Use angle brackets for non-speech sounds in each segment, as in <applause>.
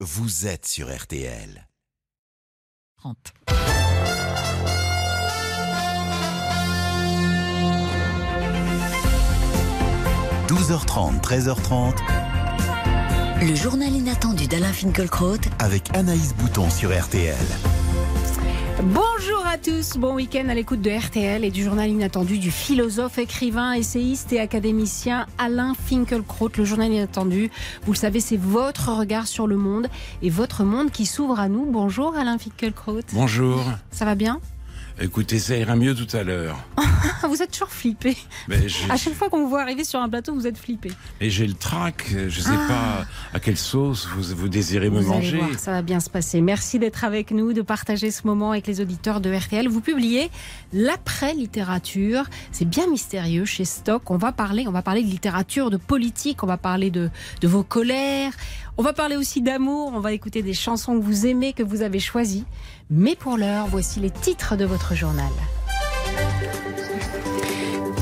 vous êtes sur RTL. 30. « 12h30, 13h30, Le journal inattendu d'Alain Finkielkraut avec Anaïs Bouton sur RTL. Bonjour à tous, bon week-end à l'écoute de RTL et du journal inattendu du philosophe, écrivain, essayiste et académicien Alain Finkielkraut. Le journal inattendu, vous le savez, c'est votre regard sur le monde et votre monde qui s'ouvre à nous. Bonjour Alain Finkielkraut. Bonjour. Ça va bien? Écoutez, ça ira mieux tout à l'heure. <laughs> Vous êtes toujours flippé. Mais À chaque fois qu'on vous voit arriver sur un plateau, vous êtes flippé. Et j'ai le trac. Je sais pas à quelle sauce vous, vous désirez me allez manger. voir, ça va bien se passer. Merci d'être avec nous, de partager ce moment avec les auditeurs de RTL. Vous publiez l'après-littérature. C'est bien mystérieux chez Stock. On va parler, on va parler de littérature, de politique, on va parler de, de vos colères. On va parler aussi d'amour. On va écouter des chansons que vous aimez, que vous avez choisies. Mais pour l'heure, voici les titres de votre journal.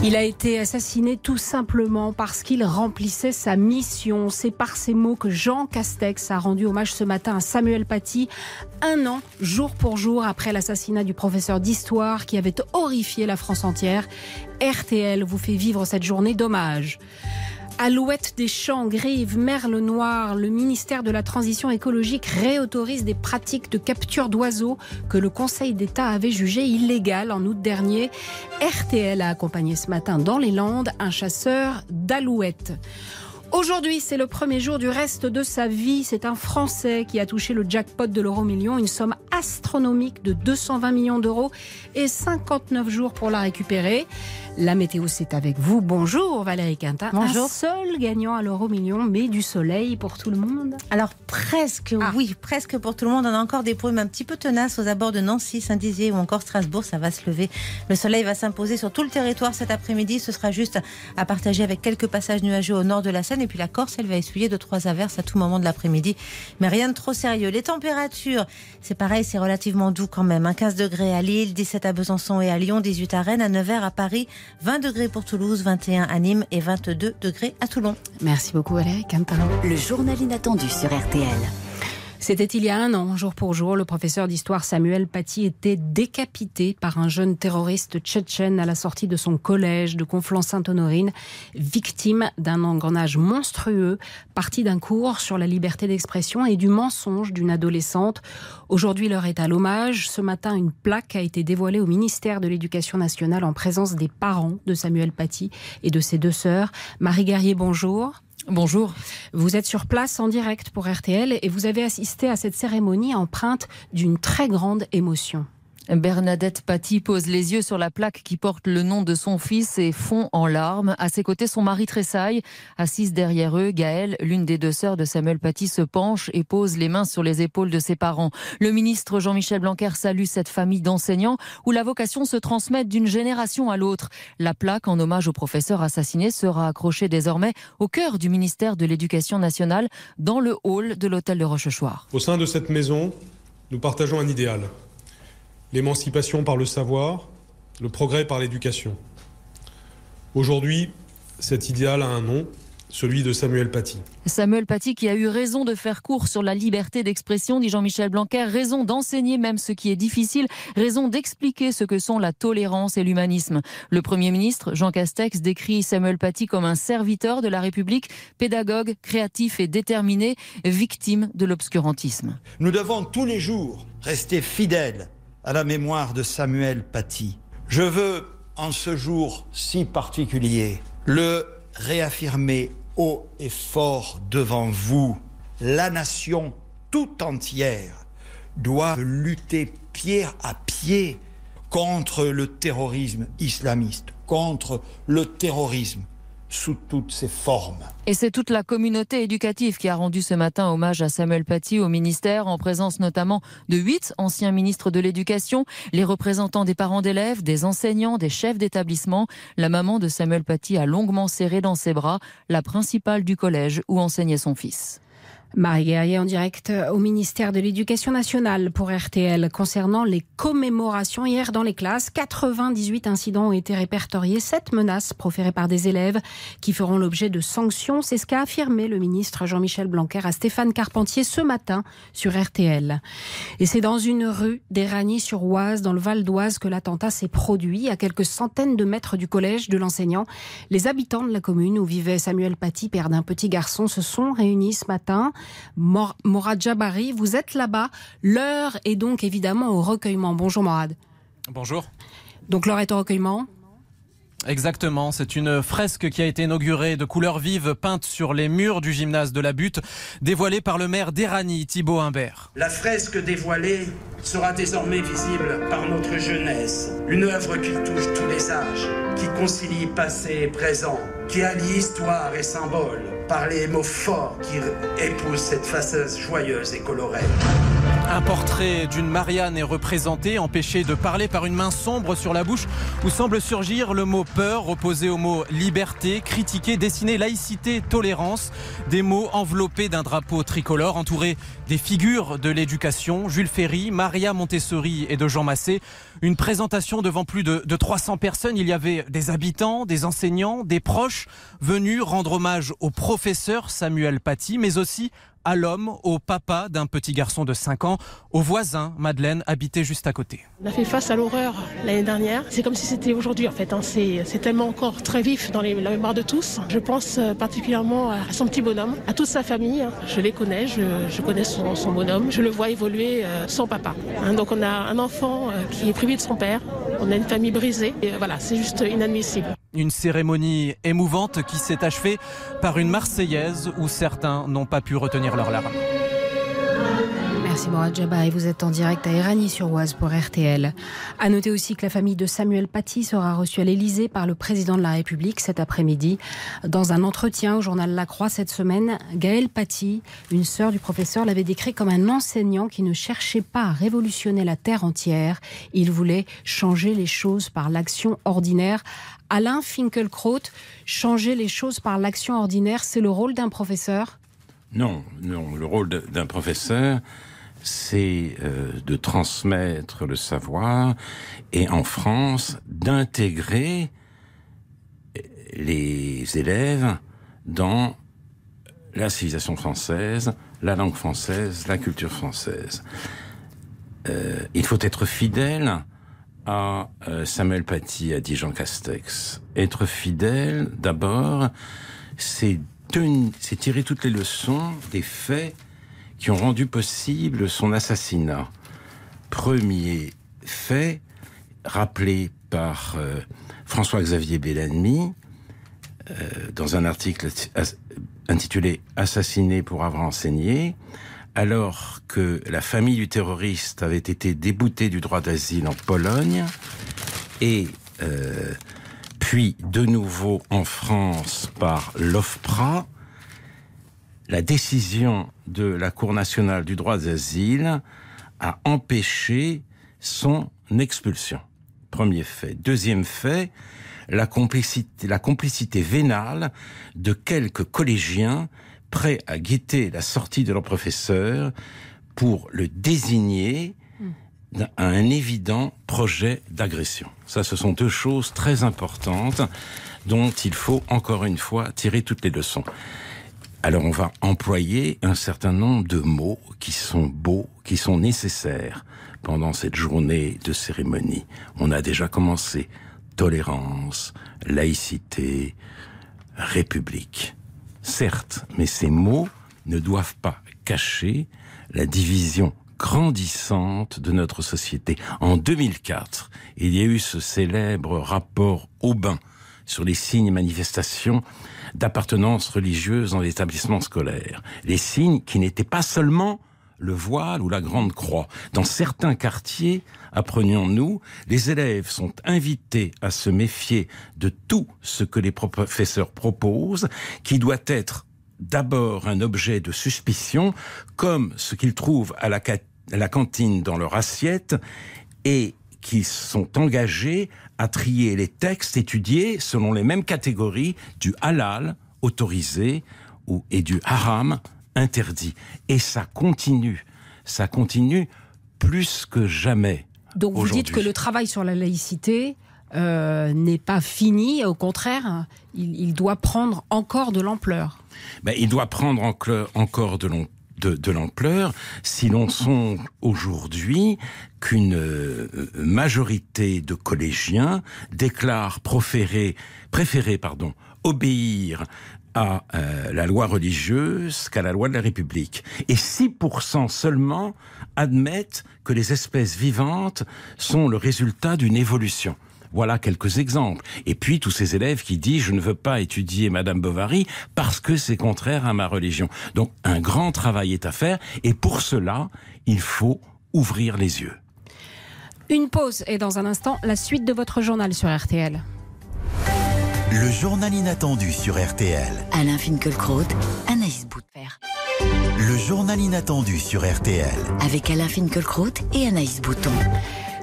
Il a été assassiné tout simplement parce qu'il remplissait sa mission. C'est par ces mots que Jean Castex a rendu hommage ce matin à Samuel Paty, un an, jour pour jour, après l'assassinat du professeur d'histoire qui avait horrifié la France entière. RTL vous fait vivre cette journée d'hommage. Alouette des champs, grives, merle noir, le ministère de la Transition écologique réautorise des pratiques de capture d'oiseaux que le Conseil d'État avait jugées illégales en août dernier. RTL a accompagné ce matin dans les Landes un chasseur d'alouettes. Aujourd'hui, c'est le premier jour du reste de sa vie. C'est un Français qui a touché le jackpot de l'euro million, une somme astronomique de 220 millions d'euros et 59 jours pour la récupérer. La météo, c'est avec vous. Bonjour Valérie Quintin. Bonjour. Un seul gagnant à l'euro million, mais du soleil pour tout le monde. Alors presque, Ah. oui, presque pour tout le monde. On a encore des brumes un petit peu tenaces aux abords de Nancy, Saint-Dizier ou encore Strasbourg. Ça va se lever. Le soleil va s'imposer sur tout le territoire cet après-midi. Ce sera juste à partager avec quelques passages nuageux au nord de la Seine. Et puis la Corse, elle va essuyer deux trois averses à tout moment de l'après-midi. Mais rien de trop sérieux. Les températures, c'est pareil, c'est relativement doux quand même. hein. 15 degrés à Lille, 17 à Besançon et à Lyon, 18 à Rennes, à Nevers, à Paris, 20 degrés pour Toulouse, 21 à Nîmes et 22 degrés à Toulon. Merci beaucoup Valérie. Le journal inattendu sur RTL. C'était il y a un an, jour pour jour, le professeur d'histoire Samuel Paty était décapité par un jeune terroriste tchétchène à la sortie de son collège de Conflans-Sainte-Honorine, victime d'un engrenage monstrueux, parti d'un cours sur la liberté d'expression et du mensonge d'une adolescente. Aujourd'hui, l'heure est à l'hommage. Ce matin, une plaque a été dévoilée au ministère de l'Éducation nationale en présence des parents de Samuel Paty et de ses deux sœurs. Marie Guerrier, bonjour. Bonjour. Vous êtes sur place en direct pour RTL et vous avez assisté à cette cérémonie empreinte d'une très grande émotion. Bernadette Paty pose les yeux sur la plaque qui porte le nom de son fils et fond en larmes. À ses côtés, son mari tressaille. Assise derrière eux, Gaëlle, l'une des deux sœurs de Samuel Paty, se penche et pose les mains sur les épaules de ses parents. Le ministre Jean-Michel Blanquer salue cette famille d'enseignants où la vocation se transmet d'une génération à l'autre. La plaque en hommage au professeur assassiné sera accrochée désormais au cœur du ministère de l'Éducation nationale dans le hall de l'hôtel de Rochechouart. Au sein de cette maison, nous partageons un idéal. L'émancipation par le savoir, le progrès par l'éducation. Aujourd'hui, cet idéal a un nom, celui de Samuel Paty. Samuel Paty qui a eu raison de faire court sur la liberté d'expression, dit Jean-Michel Blanquer, raison d'enseigner même ce qui est difficile, raison d'expliquer ce que sont la tolérance et l'humanisme. Le Premier ministre, Jean Castex, décrit Samuel Paty comme un serviteur de la République, pédagogue, créatif et déterminé, victime de l'obscurantisme. Nous devons tous les jours rester fidèles à la mémoire de Samuel Paty. Je veux, en ce jour si particulier, le réaffirmer haut et fort devant vous. La nation tout entière doit lutter pied à pied contre le terrorisme islamiste, contre le terrorisme sous toutes ses formes. Et c'est toute la communauté éducative qui a rendu ce matin hommage à Samuel Paty au ministère, en présence notamment de huit anciens ministres de l'Éducation, les représentants des parents d'élèves, des enseignants, des chefs d'établissement. La maman de Samuel Paty a longuement serré dans ses bras la principale du collège où enseignait son fils. Marie Guerrier en direct au ministère de l'Éducation nationale pour RTL concernant les commémorations hier dans les classes. 98 incidents ont été répertoriés, 7 menaces proférées par des élèves qui feront l'objet de sanctions. C'est ce qu'a affirmé le ministre Jean-Michel Blanquer à Stéphane Carpentier ce matin sur RTL. Et c'est dans une rue d'Éragny-sur-Oise, dans le Val d'Oise, que l'attentat s'est produit à quelques centaines de mètres du collège de l'enseignant. Les habitants de la commune où vivait Samuel Paty, père d'un petit garçon, se sont réunis ce matin. Morad Jabari, vous êtes là-bas. L'heure est donc évidemment au recueillement. Bonjour Morad. Bonjour. Donc l'heure est au recueillement Exactement, c'est une fresque qui a été inaugurée de couleurs vives peintes sur les murs du gymnase de la Butte, dévoilée par le maire d'Erani, Thibault Humbert. La fresque dévoilée sera désormais visible par notre jeunesse, une œuvre qui touche tous les âges, qui concilie passé et présent, qui allie histoire et symbole par les mots forts qui épousent cette façade joyeuse et colorée. Un portrait d'une Marianne est représenté, empêché de parler par une main sombre sur la bouche, où semble surgir le mot peur, opposé au mot liberté, critiqué, dessiné laïcité, tolérance, des mots enveloppés d'un drapeau tricolore, entouré des figures de l'éducation, Jules Ferry, Maria Montessori et de Jean Massé. Une présentation devant plus de, de 300 personnes. Il y avait des habitants, des enseignants, des proches venus rendre hommage au professeur Samuel Paty, mais aussi à l'homme, au papa d'un petit garçon de 5 ans, au voisin, Madeleine, habitait juste à côté. On a fait face à l'horreur l'année dernière. C'est comme si c'était aujourd'hui en fait. Hein. C'est tellement encore très vif dans les, la mémoire de tous. Je pense euh, particulièrement à son petit bonhomme, à toute sa famille. Hein. Je les connais, je, connais son, bonhomme. Je le vois évoluer euh, sans papa. Hein. Donc on a un enfant euh, qui est privé de son père. On a une famille brisée. Et voilà, c'est juste inadmissible. Une cérémonie émouvante qui s'est achevée par une Marseillaise où certains n'ont pas pu retenir Merci Morad Jabba et vous êtes en direct à Éragny-sur-Oise pour RTL. À noter aussi que la famille de Samuel Paty sera reçue à l'Élysée par le président de la République cet après-midi. Dans un entretien au journal La Croix cette semaine, Gaël Paty, une sœur du professeur, l'avait décrit comme un enseignant qui ne cherchait pas à révolutionner la terre entière. Il voulait changer les choses par l'action ordinaire Alain Finkelkraut, changer les choses par l'action ordinaire, c'est le rôle d'un professeur? Non, non. Le rôle d'un professeur, c'est euh, de transmettre le savoir et en France, d'intégrer les élèves dans la civilisation française, la langue française, la culture française. Euh, il faut être fidèle à euh, Samuel Paty, a dit Jean Castex. Être fidèle, d'abord, c'est tirer toutes les leçons des faits qui ont rendu possible son assassinat. Premier fait, rappelé par euh, François-Xavier Bellamy, euh, dans un article intitulé Assassiné pour avoir enseigné, alors que la famille du terroriste avait été déboutée du droit d'asile en Pologne et euh, puis de nouveau en France par l'OFPRA, la décision de la Cour nationale du droit d'asile a empêché son expulsion. Premier fait. Deuxième fait, la complicité, la complicité vénale de quelques collégiens prêts à guetter la sortie de leur professeur pour le désigner à un évident projet d'agression. Ça, ce sont deux choses très importantes dont il faut encore une fois tirer toutes les leçons. Alors on va employer un certain nombre de mots qui sont beaux, qui sont nécessaires pendant cette journée de cérémonie. On a déjà commencé tolérance, laïcité, république. Certes, mais ces mots ne doivent pas cacher la division grandissante de notre société. En 2004, il y a eu ce célèbre rapport Aubin sur les signes et manifestations d'appartenance religieuse dans l'établissement scolaire. Les signes qui n'étaient pas seulement le voile ou la grande croix. Dans certains quartiers, apprenions-nous, les élèves sont invités à se méfier de tout ce que les professeurs proposent, qui doit être d'abord un objet de suspicion, comme ce qu'ils trouvent à la, à la cantine dans leur assiette, et qui sont engagés à trier les textes étudiés selon les mêmes catégories du halal autorisé ou, et du haram interdit. Et ça continue. Ça continue plus que jamais. Donc vous dites que le travail sur la laïcité euh, n'est pas fini, au contraire, il, doit prendre encore de l'ampleur. Ben, il doit prendre encore de l'ampleur si l'on songe aujourd'hui qu'une euh, majorité de collégiens déclarent préférer, obéir à euh, la loi religieuse qu'à la loi de la République. Et 6% seulement admettent que les espèces vivantes sont le résultat d'une évolution. Voilà quelques exemples. Et puis tous ces élèves qui disent je ne veux pas étudier Madame Bovary parce que c'est contraire à ma religion. Donc un grand travail est à faire et pour cela, il faut ouvrir les yeux. Une pause et dans un instant, la suite de votre journal sur RTL. Le journal inattendu sur RTL. Alain Finkielkraut, Anaïs Boutfer. Le journal inattendu sur RTL. Avec Alain Finkielkraut et Anaïs Bouton.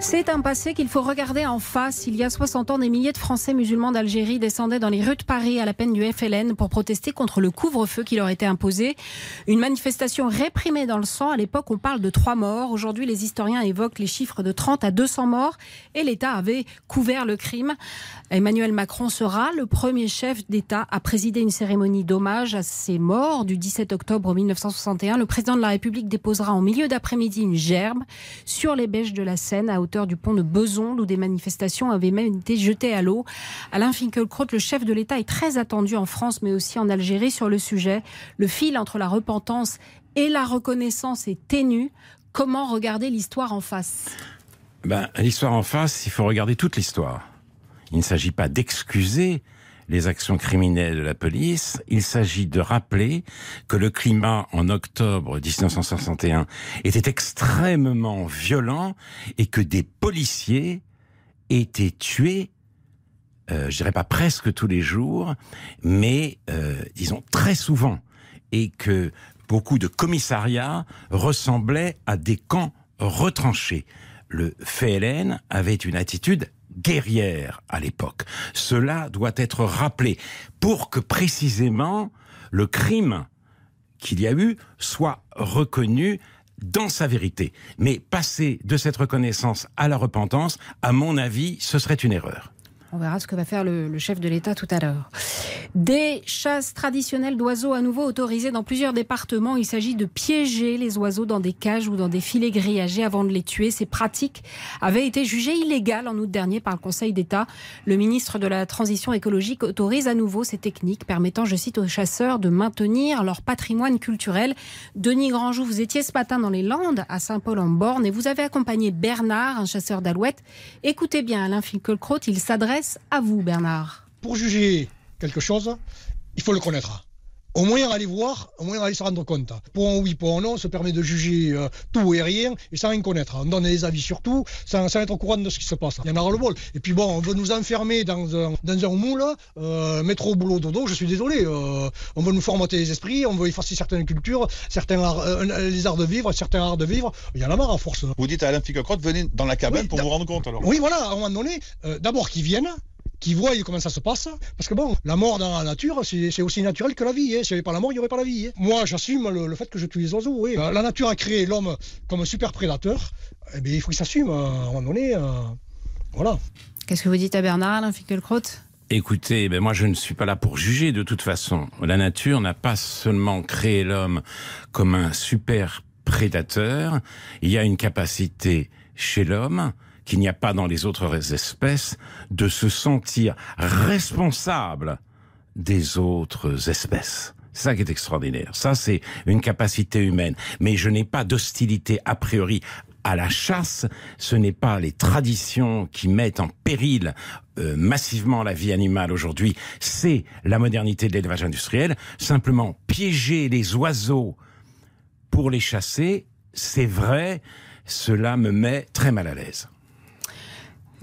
C'est un passé qu'il faut regarder en face. Il y a 60 ans, des milliers de Français musulmans d'Algérie descendaient dans les rues de Paris à la peine du FLN pour protester contre le couvre-feu qui leur était imposé. Une manifestation réprimée dans le sang. À l'époque, on parle de trois morts. Aujourd'hui, les historiens évoquent les chiffres de 30 à 200 morts et l'État avait couvert le crime. Emmanuel Macron sera le premier chef d'État à présider une cérémonie d'hommage à ces morts du 17 octobre 1961. Le président de la République déposera en milieu d'après-midi une gerbe sur les bêches de la Seine à du pont de Beson, où des manifestations avaient même été jetées à l'eau. Alain Finkielkraut, le chef de l'État, est très attendu en France, mais aussi en Algérie sur le sujet. Le fil entre la repentance et la reconnaissance est ténu. Comment regarder l'histoire en face? Ben, L'histoire en face, il faut regarder toute l'histoire. Il ne s'agit pas d'excuser les actions criminelles de la police, il s'agit de rappeler que le climat en octobre 1961 était extrêmement violent et que des policiers étaient tués euh, je dirais pas presque tous les jours, mais euh, disons très souvent, et que beaucoup de commissariats ressemblaient à des camps retranchés. Le FLN avait une attitude guerrière à l'époque. Cela doit être rappelé pour que précisément le crime qu'il y a eu soit reconnu dans sa vérité. Mais passer de cette reconnaissance à la repentance, à mon avis, ce serait une erreur. On verra ce que va faire le, chef de l'État tout à l'heure. Des chasses traditionnelles d'oiseaux à nouveau autorisées dans plusieurs départements. Il s'agit de piéger les oiseaux dans des cages ou dans des filets grillagés avant de les tuer. Ces pratiques avaient été jugées illégales en août dernier par le Conseil d'État. Le ministre de la Transition écologique autorise à nouveau ces techniques permettant, je cite, aux chasseurs de maintenir leur patrimoine culturel. Denis Grandjou, vous étiez ce matin dans les Landes, à Saint-Paul-en-Borne, et vous avez accompagné Bernard, un chasseur d'alouettes. Écoutez bien Alain Finkielkraut, il s'adresse à vous, Bernard. Pour juger quelque chose, il faut le connaître. Au moins aller voir, au moins aller se rendre compte. Pour un oui, pour un non, ça permet de juger euh, tout et rien et sans rien connaître. On donne des avis sur tout sans, être au courant de ce qui se passe. Il y en aura le bol. Et puis bon, on veut nous enfermer dans un, dans un moule, euh, mettre au boulot dodo, je suis désolé. Euh, on veut nous formater les esprits, on veut effacer certaines cultures, certains les arts de vivre, certains arts de vivre. Il y en a marre à force. Vous dites à Alain Ficocrotte, venez dans la cabane pour vous rendre compte alors. Oui, voilà, à un moment donné, d'abord qu'ils viennent, qui voient comment ça se passe. Parce que bon, la mort dans la nature, c'est aussi naturel que la vie. Hein. S'il n'y avait pas la mort, il n'y aurait pas la vie. Hein. Moi, j'assume le, fait que je tue les oiseaux. Oui. Euh, la nature a créé l'homme comme un super prédateur. Eh bien, il faut qu'il s'assume euh, à un moment donné. Euh, voilà. Qu'est-ce que vous dites à Bernard, Alain Écoutez, ben moi je ne suis pas là pour juger de toute façon. La nature n'a pas seulement créé l'homme comme un super prédateur, il y a une capacité chez l'homme qu'il n'y a pas dans les autres espèces, de se sentir responsable des autres espèces. Ça qui est extraordinaire. Ça, c'est une capacité humaine. Mais je n'ai pas d'hostilité a priori à la chasse. Ce n'est pas les traditions qui mettent en péril euh, massivement la vie animale aujourd'hui. C'est la modernité de l'élevage industriel. Simplement, piéger les oiseaux pour les chasser, c'est vrai, cela me met très mal à l'aise.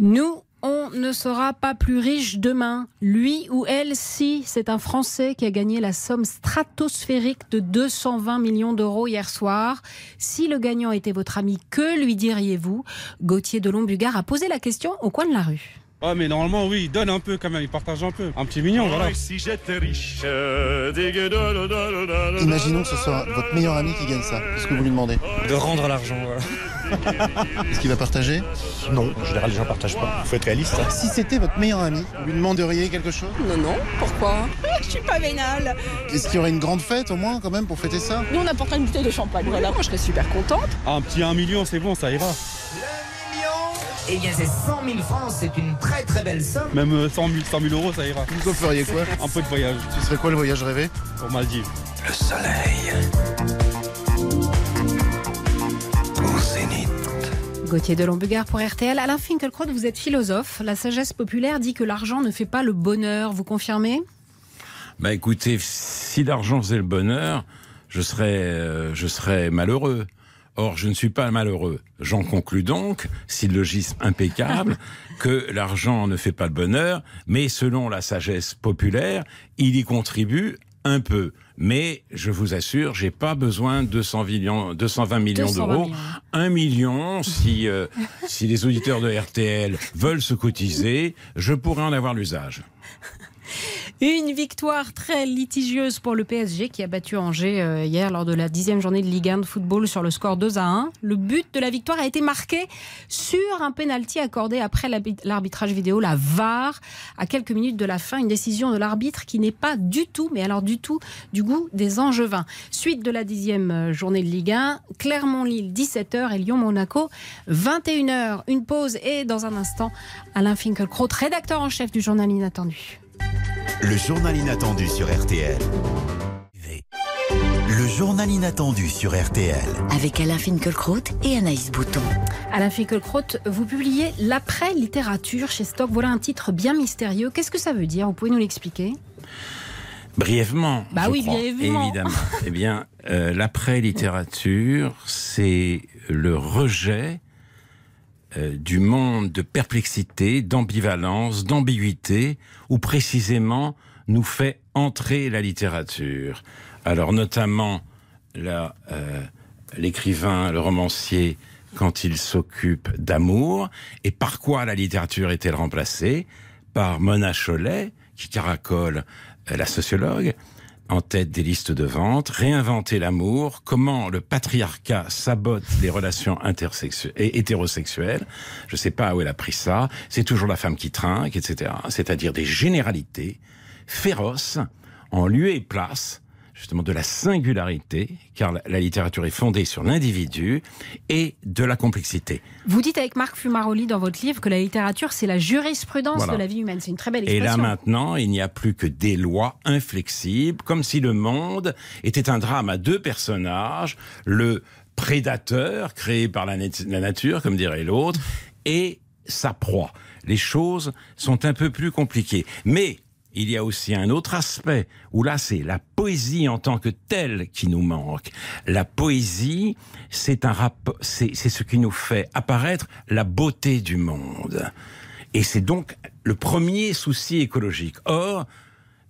Nous, on ne sera pas plus riche demain. Lui ou elle, si, c'est un Français qui a gagné la somme stratosphérique de 220 millions d'euros hier soir. Si le gagnant était votre ami, que lui diriez-vous? Gauthier de Lombugard a posé la question au coin de la rue. Ah mais normalement oui, il donne un peu quand même, il partage un peu. Un petit mignon, voilà. Si j'étais riche, Imaginons que ce soit votre meilleur ami qui gagne ça. Qu'est-ce que vous lui demandez? De rendre l'argent, voilà. Est-ce qu'il va partager? Non, en général les gens partagent pas. Faut être réaliste. hein. Si c'était votre meilleur ami, vous lui demanderiez quelque chose? Non, non, pourquoi? <laughs> Je suis pas vénale. Est-ce qu'il y aurait une grande fête au moins quand même pour fêter ça? Nous, on apporterait une bouteille de champagne. Voilà, moi, je serais super contente. Un petit 1 million, c'est bon, ça ira. Eh bien, c'est 100 000 francs, c'est une très très belle somme. Même euh, 100 000, 100 000 euros, ça ira. Vous feriez quoi? Un peu de voyage. Ce serait quoi le voyage rêvé? Pour Maldives. Le soleil. Gauthier de Lombugard pour RTL. Alain Finkielkraut, vous êtes philosophe. La sagesse populaire dit que l'argent ne fait pas le bonheur. Vous confirmez? Bah écoutez, si l'argent faisait le bonheur, je serais, euh, je serais malheureux. Or, je ne suis pas malheureux. J'en conclus donc, syllogisme impeccable, <laughs> que l'argent ne fait pas le bonheur, mais selon la sagesse populaire, il y contribue un peu. Mais je vous assure, j'ai pas besoin de 200 millions, 220 millions 220 d'euros. millions. Un million, si, euh, <laughs> si les auditeurs de RTL veulent se cotiser, je pourrais en avoir l'usage. <laughs> Une victoire très litigieuse pour le PSG qui a battu Angers euh, hier lors de la dixième journée de Ligue 1 de football sur le score 2 à 1. Le but de la victoire a été marqué sur un penalty accordé après l'arbitrage vidéo, la VAR, à quelques minutes de la fin. Une décision de l'arbitre qui n'est pas du tout, mais alors du tout, du goût des Angevins. Suite de la dixième euh, journée de Ligue 1, Clermont-Lille 17h et Lyon-Monaco 21h. Une pause et dans un instant, Alain Finkielkraut, rédacteur en chef du journal Inattendu. Le journal inattendu sur RTL. Le journal inattendu sur RTL. Avec Alain Finkielkraut et Anaïs Bouton. Alain Finkielkraut, vous publiez L'après-littérature chez Stock. Voilà un titre bien mystérieux. Qu'est-ce que ça veut dire? Vous pouvez nous l'expliquer? Brièvement. Bah je oui, crois. brièvement. Évidemment. eh bien, euh, l'après-littérature, c'est le rejet euh, du monde de perplexité, d'ambivalence, d'ambiguïté, où précisément nous fait entrer la littérature. Alors, notamment, euh, l'écrivain, le romancier, quand il s'occupe d'amour, et par quoi la littérature est-elle remplacée? Par Mona Chollet, qui caracole euh, la sociologue, en tête des listes de vente, réinventer l'amour, comment le patriarcat sabote les relations intersexu- et hétérosexuelles. Je sais pas où elle a pris ça. C'est toujours la femme qui trinque, etc. C'est-à-dire des généralités féroces en lieu et place justement de la singularité, car la, la littérature est fondée sur l'individu, et de la complexité. Vous dites avec Marc Fumaroli dans votre livre que la littérature, c'est la jurisprudence Voilà. de la vie humaine. C'est une très belle Et là expression. maintenant, il n'y a plus que des lois inflexibles, comme si le monde était un drame à deux personnages, le prédateur créé par la, nat- la nature, comme dirait l'autre, et sa proie. Les choses sont un peu plus compliquées. Mais il y a aussi un autre aspect où là c'est la poésie en tant que telle qui nous manque. La poésie, c'est un rap, c'est c'est ce qui nous fait apparaître la beauté du monde. Et c'est donc le premier souci écologique. Or,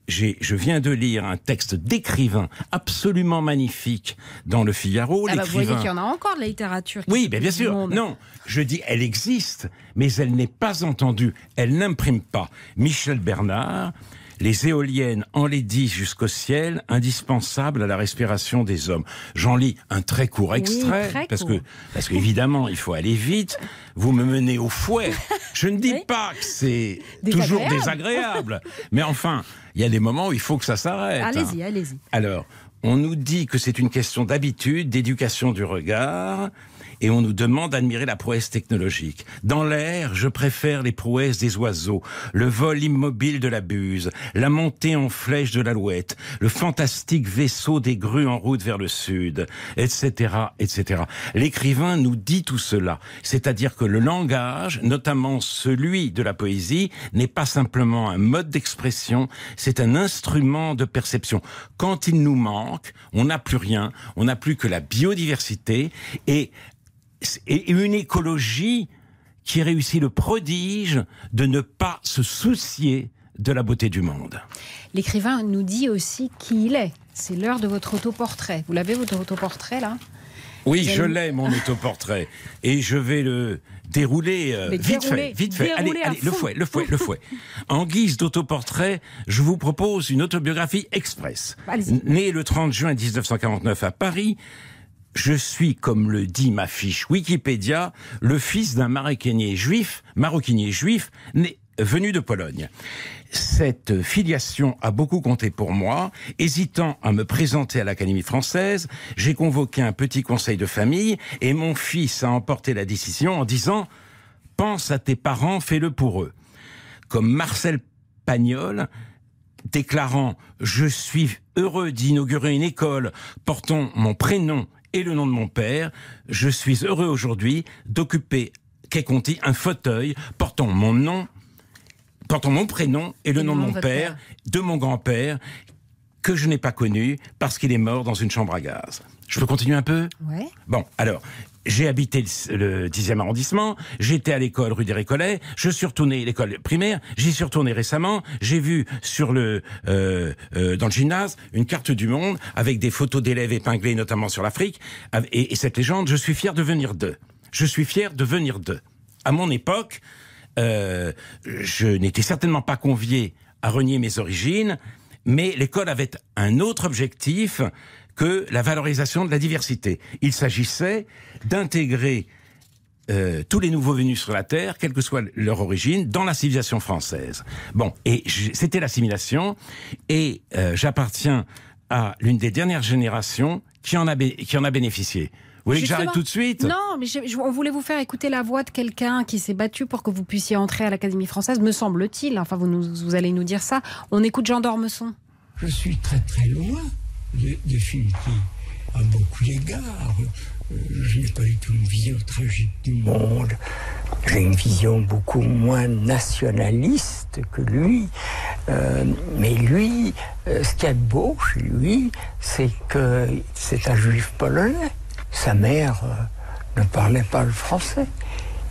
j'ai, je viens de lire un texte d'écrivain absolument magnifique dans le Figaro. Ah bah, vous voyez qu'il y en a encore de la littérature. qui oui, ben bien sûr. monde. Non, je dis elle existe, mais elle n'est pas entendue. Elle n'imprime pas. Michel Bernard, les éoliennes enlaidissent jusqu'au ciel, indispensables à la respiration des hommes. J'en lis un très court Oui, extrait très parce court. que parce qu'évidemment il faut aller vite. Vous me menez au fouet. Je ne dis pas que c'est toujours Désagréable. désagréable, mais enfin il y a des moments où il faut que ça s'arrête. Allez-y, allez-y. Alors, on nous dit que c'est une question d'habitude, d'éducation du regard, et on nous demande d'admirer la prouesse technologique. Dans l'air, je préfère les prouesses des oiseaux, le vol immobile de la buse, la montée en flèche de l'alouette, le fantastique vaisseau des grues en route vers le sud, etc., etc. L'écrivain nous dit tout cela, c'est-à-dire que le langage, notamment celui de la poésie, n'est pas simplement un mode d'expression, c'est un instrument de perception. Quand il nous manque, on n'a plus rien, on n'a plus que la biodiversité et, et une écologie qui réussit le prodige de ne pas se soucier de la beauté du monde. L'écrivain nous dit aussi qui il est. C'est l'heure de votre autoportrait. Vous l'avez, votre autoportrait, là? Oui, je l'ai, mon autoportrait. Et je vais le dérouler euh, vite dérouler, fait. Vite fait. Allez, allez, le fouet, le fouet, le fouet. En guise d'autoportrait, je vous propose une autobiographie express. Allez-y. Né le 30 juin 1949 à Paris, je suis, comme le dit ma fiche Wikipédia, le fils d'un maroquinier juif, maroquinier juif, né, venu de Pologne. Cette filiation a beaucoup compté pour moi. Hésitant à me présenter à l'Académie française, j'ai convoqué un petit conseil de famille et mon fils a emporté la décision en disant Pense à tes parents, fais-le pour eux. Comme Marcel Pagnol, déclarant Je suis heureux d'inaugurer une école portant mon prénom et le nom de mon père, je suis heureux aujourd'hui d'occuper qu'est Conti un fauteuil portant mon nom, portant mon prénom et le nom de mon votre père, de mon grand-père, que je n'ai pas connu parce qu'il est mort dans une chambre à gaz. Je peux continuer un peu? Ouais. Bon, alors, j'ai habité le, le 10e arrondissement, j'étais à l'école rue des Récollets, je suis retourné l'école primaire, j'y suis retourné récemment, j'ai vu sur le euh, euh, dans le gymnase une carte du monde avec des photos d'élèves épinglés notamment sur l'Afrique et, et cette légende, je suis fier de venir d'eux. Je suis fier de venir d'eux. À mon époque, euh, je n'étais certainement pas convié à renier mes origines, mais l'école avait un autre objectif que la valorisation de la diversité. Il s'agissait d'intégrer euh, tous les nouveaux venus sur la Terre, quelle que soit leur origine, dans la civilisation française. Bon, et c'était l'assimilation, et euh, j'appartiens à l'une des dernières générations qui en a, bé- qui en a bénéficié. Vous voulez que j'arrête tout de suite? Non, mais je- je- on voulait vous faire écouter la voix de quelqu'un qui s'est battu pour que vous puissiez entrer à l'Académie française, me semble-t-il. Enfin, vous, nous, vous allez nous dire ça. On écoute Jean d'Ormesson. Je suis très très loin de, celui qui, à beaucoup d'égards, euh, je n'ai pas du une vision tragique du monde. J'ai une vision beaucoup moins nationaliste que lui. Euh, mais lui, euh, ce qu'il y de beau chez lui, c'est que c'est un juif polonais. Sa mère ne parlait pas le français.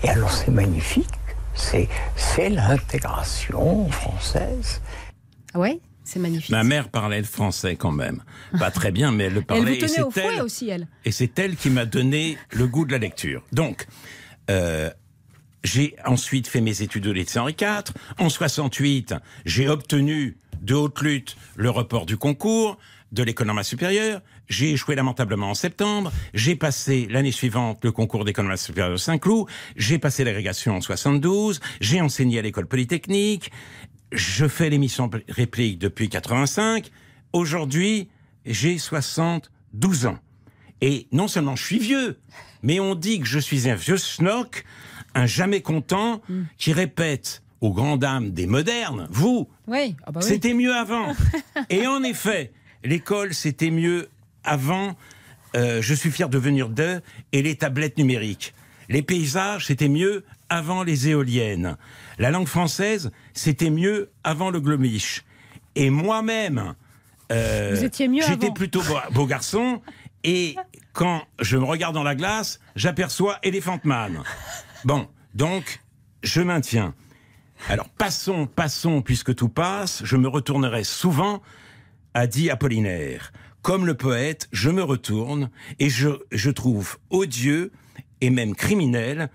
Et alors c'est magnifique. C'est, c'est l'intégration française. Ah ouais, c'est magnifique. Ma mère parlait le français quand même. Pas très bien, mais elle le Elle parlait. vous et tenait c'est au fouet elle- aussi, elle. Et c'est elle qui m'a donné le goût de la lecture. Donc, euh, j'ai ensuite fait mes études au lycée Henri IV. En 68, j'ai obtenu de haute lutte le report du concours de l'école normale supérieure. J'ai échoué lamentablement en septembre. J'ai passé l'année suivante le concours d'école normale supérieure de Saint-Cloud. J'ai passé l'agrégation en 72. J'ai enseigné à l'école polytechnique. Je fais l'émission réplique depuis 85. Aujourd'hui, j'ai 72 ans. Et non seulement je suis vieux, mais on dit que je suis un vieux schnock, un jamais content, qui répète aux grandes dames des modernes, vous, Oui. Ah bah oui. c'était mieux avant. <laughs> Et en effet, l'école, c'était mieux avant. Euh, je suis fier de venir d'eux et les tablettes numériques. Les paysages, c'était mieux avant les éoliennes. La langue française, c'était mieux avant le glomiche. Et moi-même, euh, j'étais plutôt beau, beau garçon. Et quand je me regarde dans la glace, j'aperçois Elephant Man. Bon, donc, je maintiens. Alors, passons, passons, puisque tout passe, je me retournerai souvent, a dit Apollinaire. Comme le poète, je me retourne et je, je trouve odieux et même criminel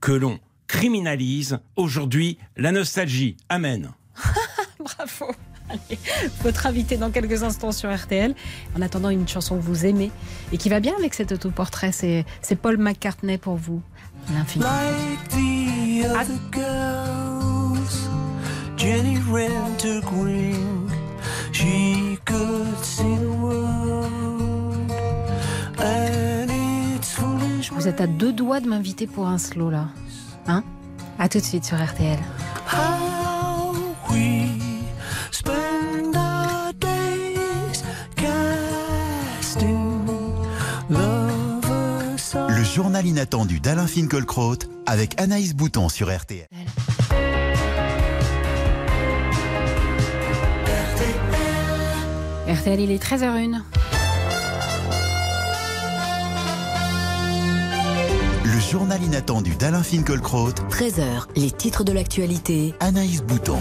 que l'on criminalise aujourd'hui la nostalgie. Amen. <laughs> Bravo. Allez, votre invité dans quelques instants sur RTL. En attendant, une chanson que vous aimez et qui va bien avec cet autoportrait, c'est c'est Paul McCartney pour vous. L'infini. Like the other girls, Jenny Renter Green, she could see the world, and it's foolish. Vous êtes à deux doigts de m'inviter pour un slow là. Hein? À tout de suite sur RTL. How we spend our days casting lovers Le journal inattendu d'Alain Finkielkraut avec Anaïs Bouton sur RTL. RTL, il est 13h01. Journal inattendu d'Alain Finkielkraut 13h, les titres de l'actualité. Anaïs Bouton.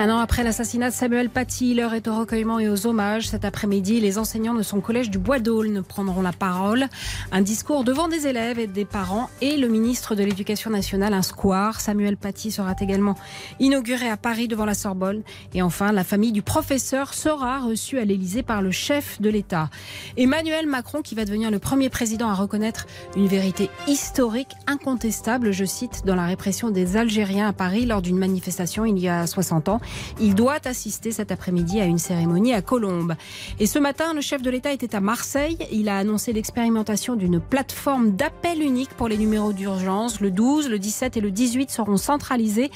Un an après l'assassinat de Samuel Paty, l'heure est au recueillement et aux hommages. Cet après-midi, les enseignants de son collège du Bois d'Aulne prendront la parole. Un discours devant des élèves et des parents et le ministre de l'Éducation nationale, un square. Samuel Paty sera également inauguré à Paris devant la Sorbonne. Et enfin, la famille du professeur sera reçue à l'Élysée par le chef de l'État. Emmanuel Macron, qui va devenir le premier président à reconnaître une vérité historique, incontestable, je cite, dans la répression des Algériens à Paris lors d'une manifestation il y a 60 ans. Il doit assister cet après-midi à une cérémonie à Colombes. Et ce matin, le chef de l'État était à Marseille. Il a annoncé l'expérimentation d'une plateforme d'appel unique pour les numéros d'urgence. Le 12, le 17 et le 18 seront centralisés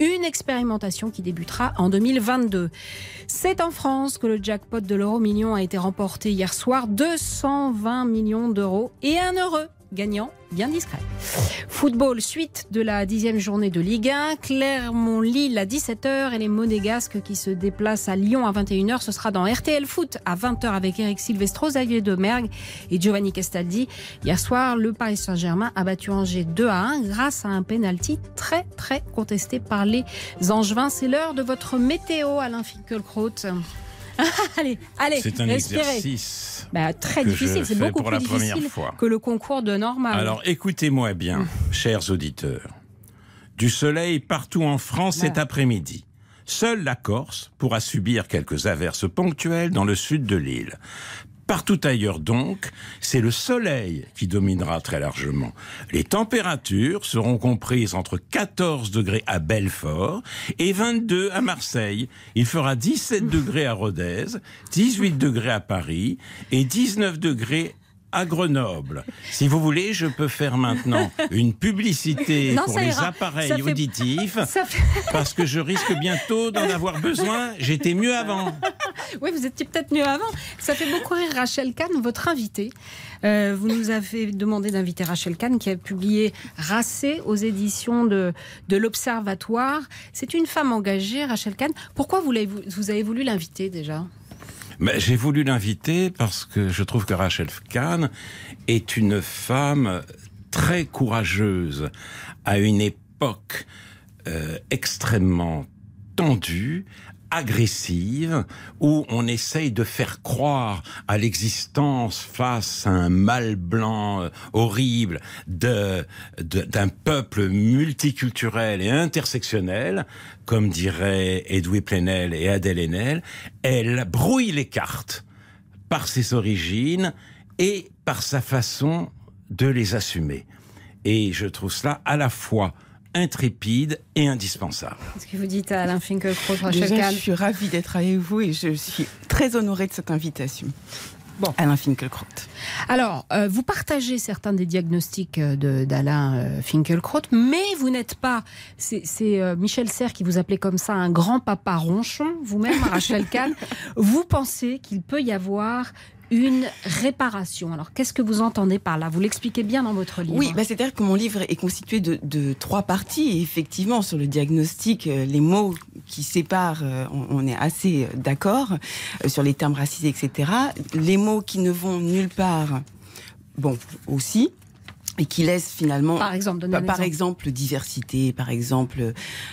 une expérimentation qui débutera en 2022. C'est en France que le jackpot de l'euro million a été remporté hier soir, 220 millions d'euros et un heureux gagnant bien discret. Football, suite de la dixième journée de Ligue 1. Clermont-Lille à 17h et les Monégasques qui se déplacent à Lyon à 21h. Ce sera dans RTL Foot à 20h avec Eric Silvestro, Xavier Domergue et Giovanni Castaldi. Hier soir, le Paris Saint-Germain a battu Angers 2 à 1 grâce à un penalty très très contesté par les Angevins. C'est l'heure de votre météo, Alain Finkielkraut. <laughs> allez, allez, C'est un respirez. exercice. Bah, très difficile, c'est beaucoup pour plus la première difficile fois. que le concours de normal. Alors écoutez-moi bien, chers auditeurs. Du soleil partout en France cet après-midi. Seule la Corse pourra subir quelques averses ponctuelles dans le sud de l'île. Partout ailleurs donc, c'est le soleil qui dominera très largement. Les températures seront comprises entre 14 degrés à Belfort et 22 à Marseille. Il fera 17 degrés à Rodez, 18 degrés à Paris et 19 degrés à Grenoble. Si vous voulez, je peux faire maintenant <laughs> une publicité Non, pour les ira. appareils Ça auditifs <laughs> fait- parce que je risque bientôt d'en <laughs> avoir besoin. J'étais mieux avant. Oui, vous étiez peut-être mieux avant. Ça fait beaucoup rire Rachel Kahn, votre invitée. Euh, vous nous avez demandé d'inviter Rachel Kahn, qui a publié Racé aux éditions de, de l'Observatoire. C'est une femme engagée, Rachel Kahn. Pourquoi vous, l'avez- vous avez voulu l'inviter déjà? J'ai voulu l'inviter parce que je trouve que Rachel Kahn est une femme très courageuse à une époque euh, extrêmement tendue, agressive, où on essaye de faire croire à l'existence face à un mal blanc euh, horrible de- de- d'un peuple multiculturel et intersectionnel, comme diraient Edoui Plenel et Adèle Haenel, elle brouille les cartes par ses origines et par sa façon de les assumer. Et je trouve cela à la fois intrépide et indispensable. Qu'est-ce que vous dites à Alain Finkielkraut, Rachel Déjà, Kahn je suis ravie d'être avec vous et je suis très honorée de cette invitation. Bon. Alain Finkielkraut. Alors, euh, vous partagez certains des diagnostics euh, de- d'Alain euh, Finkielkraut, mais vous n'êtes pas. C'est c'est, euh, Michel Serres qui vous appelait comme ça un grand papa ronchon, vous-même, Rachel Kahn. <laughs> Vous pensez qu'il peut y avoir une réparation. Alors, qu'est-ce que vous entendez par là? Vous l'expliquez bien dans votre livre. Oui, bah, c'est-à-dire que mon livre est constitué de, trois parties. Effectivement, sur le diagnostic, euh, les mots qui séparent, euh, on, on est assez euh, d'accord sur les termes racisés, etc. Les mots qui ne vont nulle part, bon, aussi. Et qui laissent finalement, Par exemple, donnez un par exemple. exemple diversité, par exemple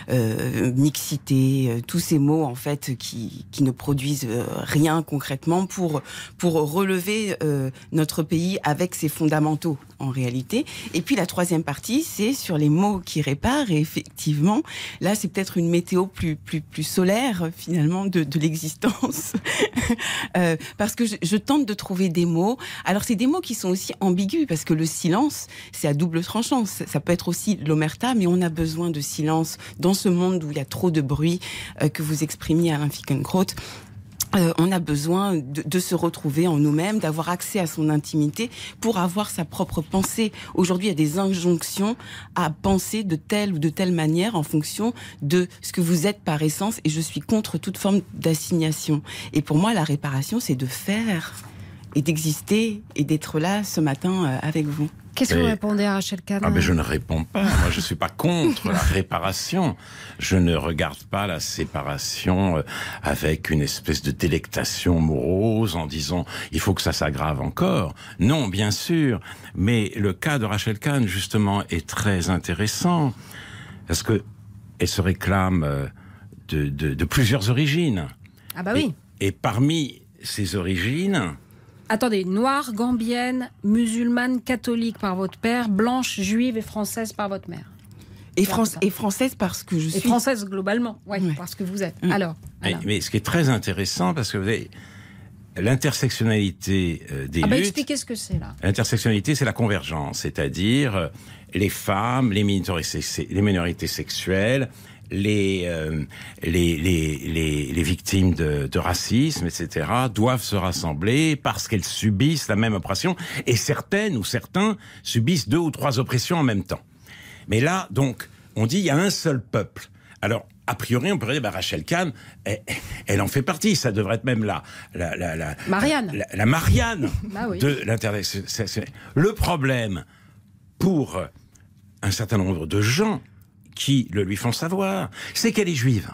euh, mixité, euh, tous ces mots en fait qui, qui ne produisent euh, rien concrètement pour pour relever euh, notre pays avec ses fondamentaux en réalité. Et puis la troisième partie, c'est sur les mots qui réparent. Et effectivement, là, c'est peut-être une météo plus plus plus solaire finalement de, de l'existence, <laughs> Euh, parce que je, je tente de trouver des mots. Alors c'est des mots qui sont aussi ambigus parce que le silence, c'est à double tranchant. Ça, peut être aussi l'omerta, mais on a besoin de silence dans ce monde où il y a trop de bruit euh, que vous exprimiez Alain Finkielkraut. Euh, on a besoin de, de se retrouver en nous-mêmes, d'avoir accès à son intimité pour avoir sa propre pensée. Aujourd'hui, il y a des injonctions à penser de telle ou de telle manière en fonction de ce que vous êtes par essence et je suis contre toute forme d'assignation. Et pour moi, la réparation, c'est de faire et d'exister et d'être là ce matin euh, avec vous. Qu'est-ce que vous répondez à Rachel Kahn Ah, je ne réponds pas. Moi, je suis pas contre la réparation. Je ne regarde pas la séparation euh, avec une espèce de délectation morose en disant il faut que ça s'aggrave encore. Non, bien sûr. Mais le cas de Rachel Kahn, justement, est très intéressant parce que elle se réclame euh, de, de- de plusieurs origines. Ah bah oui. Et parmi ces origines, Attendez, noire, gambienne, musulmane, catholique par votre père, blanche, juive et française par votre mère. Et, France, et française parce que je Et suis. française globalement, ouais, parce que vous êtes. Alors, mais, ce qui est très intéressant, parce que vous avez l'intersectionnalité euh, des Ah bah luttes. expliquez ce que c'est là. L'intersectionnalité, c'est la convergence, c'est-à-dire euh, les femmes, les minorités, sex- les minorités sexuelles, les, euh, les, les, les, les victimes de, de racisme, etc., doivent se rassembler parce qu'elles subissent la même oppression, et certaines ou certains subissent deux ou trois oppressions en même temps. Mais là, donc, on dit il y a un seul peuple. Alors, a priori, on pourrait dire, bah, Rachel Kahn, elle, elle en fait partie. Ça devrait être même la, la, la, la Marianne. la, la Marianne <laughs> Bah oui. de l'intersection. Le problème pour un certain nombre de gens qui le lui font savoir, c'est qu'elle est juive.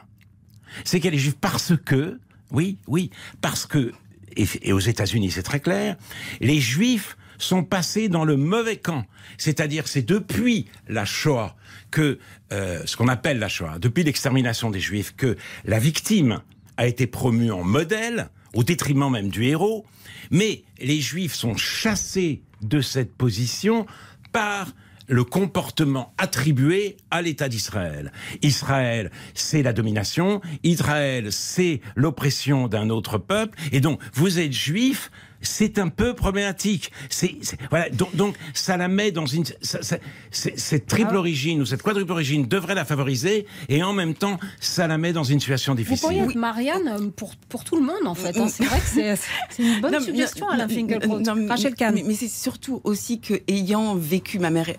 C'est qu'elle est juive parce que, oui, oui, parce que, et, aux États-Unis c'est très clair, les juifs sont passés dans le mauvais camp. C'est-à-dire, c'est depuis la Shoah que, euh, ce qu'on appelle la Shoah, depuis l'extermination des juifs, que la victime a été promue en modèle, au détriment même du héros, mais les juifs sont chassés de cette position par le comportement attribué à l'État d'Israël. Israël, c'est la domination, Israël, c'est l'oppression d'un autre peuple, et donc vous êtes juif, c'est un peu problématique. C'est voilà, donc, donc ça la met dans une ça- ça- cette triple origine ou cette quadruple origine devrait la favoriser, et en même temps ça la met dans une situation Vous difficile. pourriez être Marianne euh, pour, pour tout le monde en fait. hein. C'est vrai que c'est c'est une bonne Non, suggestion, non, Alain non, Finkielkraut. non, mais- Rachel Kahn. Mais, mais c'est surtout aussi que ayant vécu, ma mère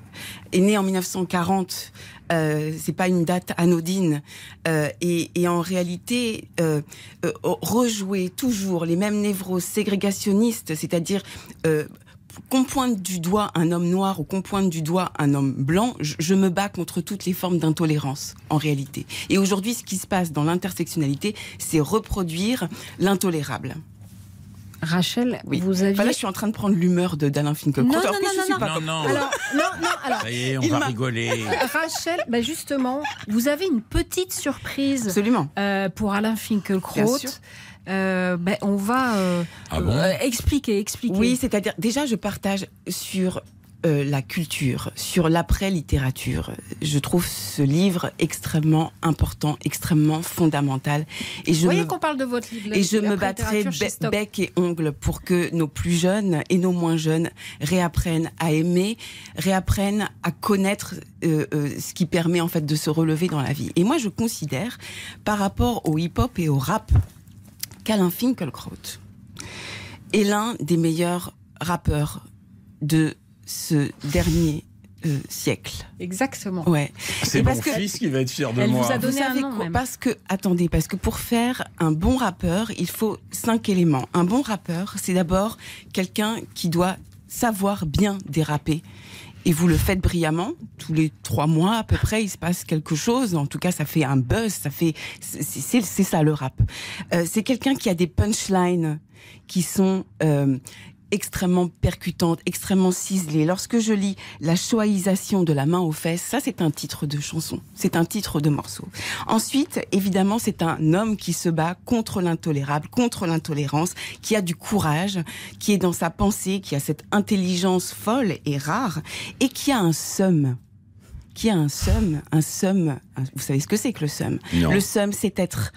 est née en 1940. Euh, c'est pas une date anodine Euh, et, et en réalité euh, euh, rejouer toujours les mêmes névroses ségrégationnistes, c'est-à-dire euh, qu'on pointe du doigt un homme noir ou qu'on pointe du doigt un homme blanc, je, je me bats contre toutes les formes d'intolérance en réalité. Et aujourd'hui, ce qui se passe dans l'intersectionnalité, c'est reproduire l'intolérable. Rachel, Oui. vous aviez. Enfin, là, je suis en train de prendre l'humeur de d'Alain Finkielkraut. Non, non, non, non, non. pas Non, comme- non. Alors, non, non, alors. Ça y est, on va rigoler. <laughs> Rachel, bah justement, vous avez une petite surprise Absolument. euh, pour Alain Bien Finkielkraut. sûr. Euh, ben, on va euh, Ah bon? euh, expliquer, expliquer. Oui, c'est-à-dire, déjà, je partage sur euh, la culture, sur l'après-littérature. Je trouve ce livre extrêmement important, extrêmement fondamental. Et je Vous voyez me... qu'on parle de votre livre. Et je me battrai be- bec et ongle pour que nos plus jeunes et nos moins jeunes réapprennent à aimer, réapprennent à connaître euh, euh, ce qui permet en fait de se relever dans la vie. Et moi, je considère, par rapport au hip-hop et au rap, qu'Alain Finkielkraut est l'un des meilleurs rappeurs de ce dernier euh, siècle. Exactement. Ouais. C'est mon parce que- fils qui va être fier de Elle moi. vous a donné Vous un savez nom, quoi même. Parce que, attendez, parce que pour faire un bon rappeur, il faut cinq éléments. Un bon rappeur, c'est d'abord quelqu'un qui doit savoir bien déraper. Et vous le faites brillamment. Tous les trois mois, à peu près, il se passe quelque chose. En tout cas, ça fait un buzz. Ça fait, c'est ça le rap. Euh, c'est quelqu'un qui a des punchlines qui sont euh, extrêmement percutantes, extrêmement ciselées. Lorsque je lis La choisisation de la main aux fesses, ça c'est un titre de chanson, c'est un titre de morceau. Ensuite, évidemment, c'est un homme qui se bat contre l'intolérable, contre l'intolérance, qui a du courage, qui est dans sa pensée, qui a cette intelligence folle et rare, et qui a un seum. Qui a un seum, un un- Vous savez ce que c'est que le Non. Le seum, c'est être,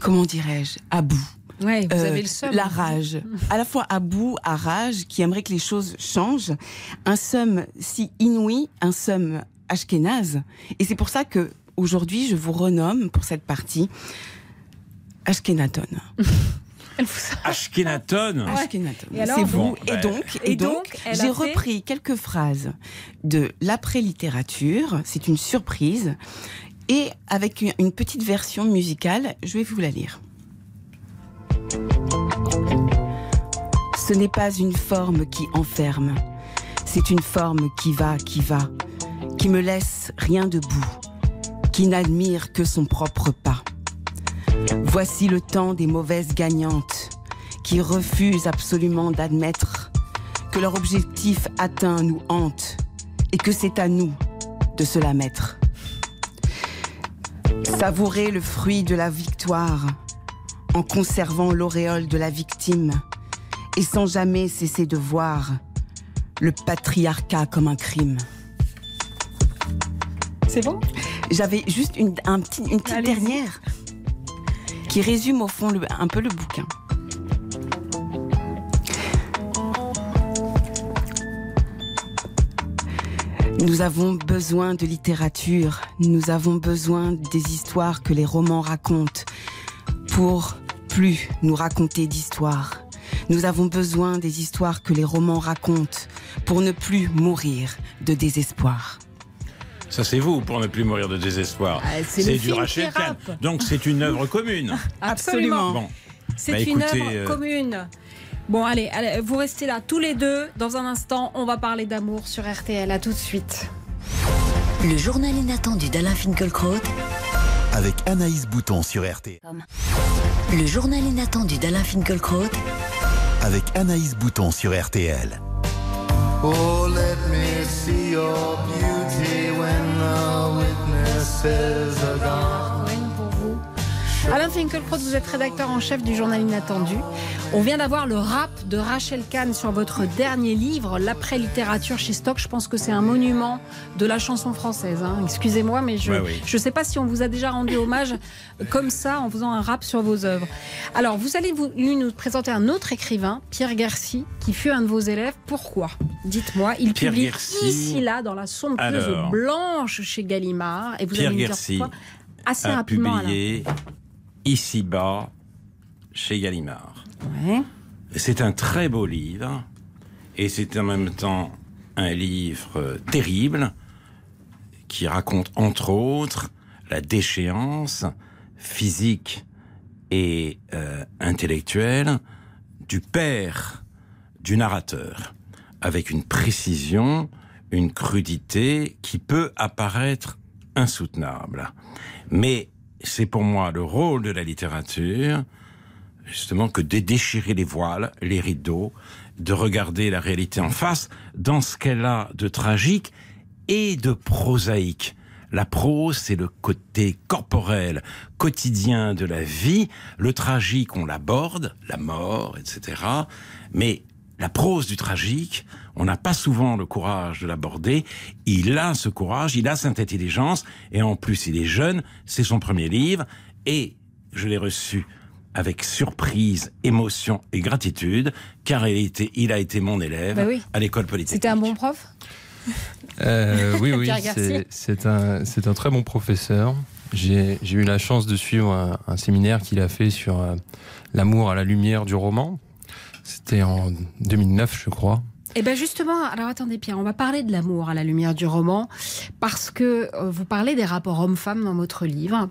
comment dirais-je, à bout. Ouais, vous Euh, avez le seum. La rage. À la fois à bout, à rage, qui aimerait que les choses changent. Un somme si inouï, un somme ashkénaze. Et c'est pour ça que aujourd'hui, je vous renomme pour cette partie Ashkenaton. <laughs> Ashkenaton. Alors, C'est vous. bon, et donc, Et et donc, j'ai fait- repris quelques phrases de l'après-littérature. C'est une surprise. Et avec une petite version musicale, je vais vous la lire. Ce n'est pas une forme qui enferme, c'est une forme qui va, qui va, qui me laisse rien debout, qui n'admire que son propre pas. Voici le temps des mauvaises gagnantes, qui refusent absolument d'admettre que leur objectif atteint nous hante, et que c'est à nous de se la mettre. Savourer le fruit de la victoire en conservant l'auréole de la victime et sans jamais cesser de voir le patriarcat comme un crime. C'est bon? J'avais juste une, un petit- une petite dernière qui résume au fond le- un peu le bouquin. Nous avons besoin de littérature, nous avons besoin des histoires que les romans racontent pour plus nous raconter d'histoires. Nous avons besoin des histoires que les romans racontent pour ne plus mourir de désespoir. Ça, c'est vous pour ne plus mourir de désespoir. Ah, c'est le du Rachel Kahn. Donc, c'est une œuvre commune. <laughs> Absolument. Bon. C'est Bah, une œuvre euh, commune. Bon, allez, allez, vous restez là tous les deux. Dans un instant, on va parler d'amour sur RTL. À tout de suite. Le journal inattendu d'Alain Finkielkraut. Avec Anaïs Bouton sur RTL. Le journal inattendu d'Alain Finkielkraut. Avec Anaïs Bouton sur RTL. Oh, let me see your beauty when the witnesses are gone. Alain Finkielkraut, vous êtes rédacteur en chef du journal Inattendu. On vient d'avoir le rap de Rachel Kahn sur votre dernier livre, L'après-littérature chez Stock. Je pense que c'est un monument de la chanson française. hein. Excusez-moi, mais je ne oui. sais pas si on vous a déjà rendu hommage comme ça en faisant un rap sur vos œuvres. Alors, vous allez vous, nous présenter un autre écrivain, Pierre Garcy, qui fut un de vos élèves. Pourquoi? Dites-moi. Il Pierre publie ici, là, dans la somptueuse Alors. blanche chez Gallimard. Et vous Pierre allez me dire Guercy pourquoi? Assez a rapidement, publié Ici-bas chez Gallimard. C'est un très beau livre et c'est en même temps un livre euh, terrible qui raconte entre autres la déchéance physique et euh, intellectuelle du père du narrateur avec une précision, une crudité qui peut apparaître insoutenable. Mais c'est pour moi le rôle de la littérature justement que de déchirer les voiles, les rideaux, de regarder la réalité en face dans ce qu'elle a de tragique et de prosaïque. La prose, c'est le côté corporel, quotidien de la vie. Le tragique, on l'aborde, la mort, etc. Mais la prose du tragique, on n'a pas souvent le courage de l'aborder. Il a ce courage, il a cette intelligence, et en plus, il est jeune, c'est son premier livre, et je l'ai reçu avec surprise, émotion et gratitude, car il, a été mon élève Bah oui. à l'école politique. C'était un bon prof? Euh, oui, <laughs> oui, c'est- un, très bon professeur. J'ai j'ai eu la chance de suivre un, un séminaire qu'il a fait sur euh, l'amour à la lumière du roman. C'était en 2009, je crois. Eh bien justement, alors attendez Pierre, on va parler de l'amour à la lumière du roman, parce que euh, vous parlez des rapports hommes-femmes dans votre livre,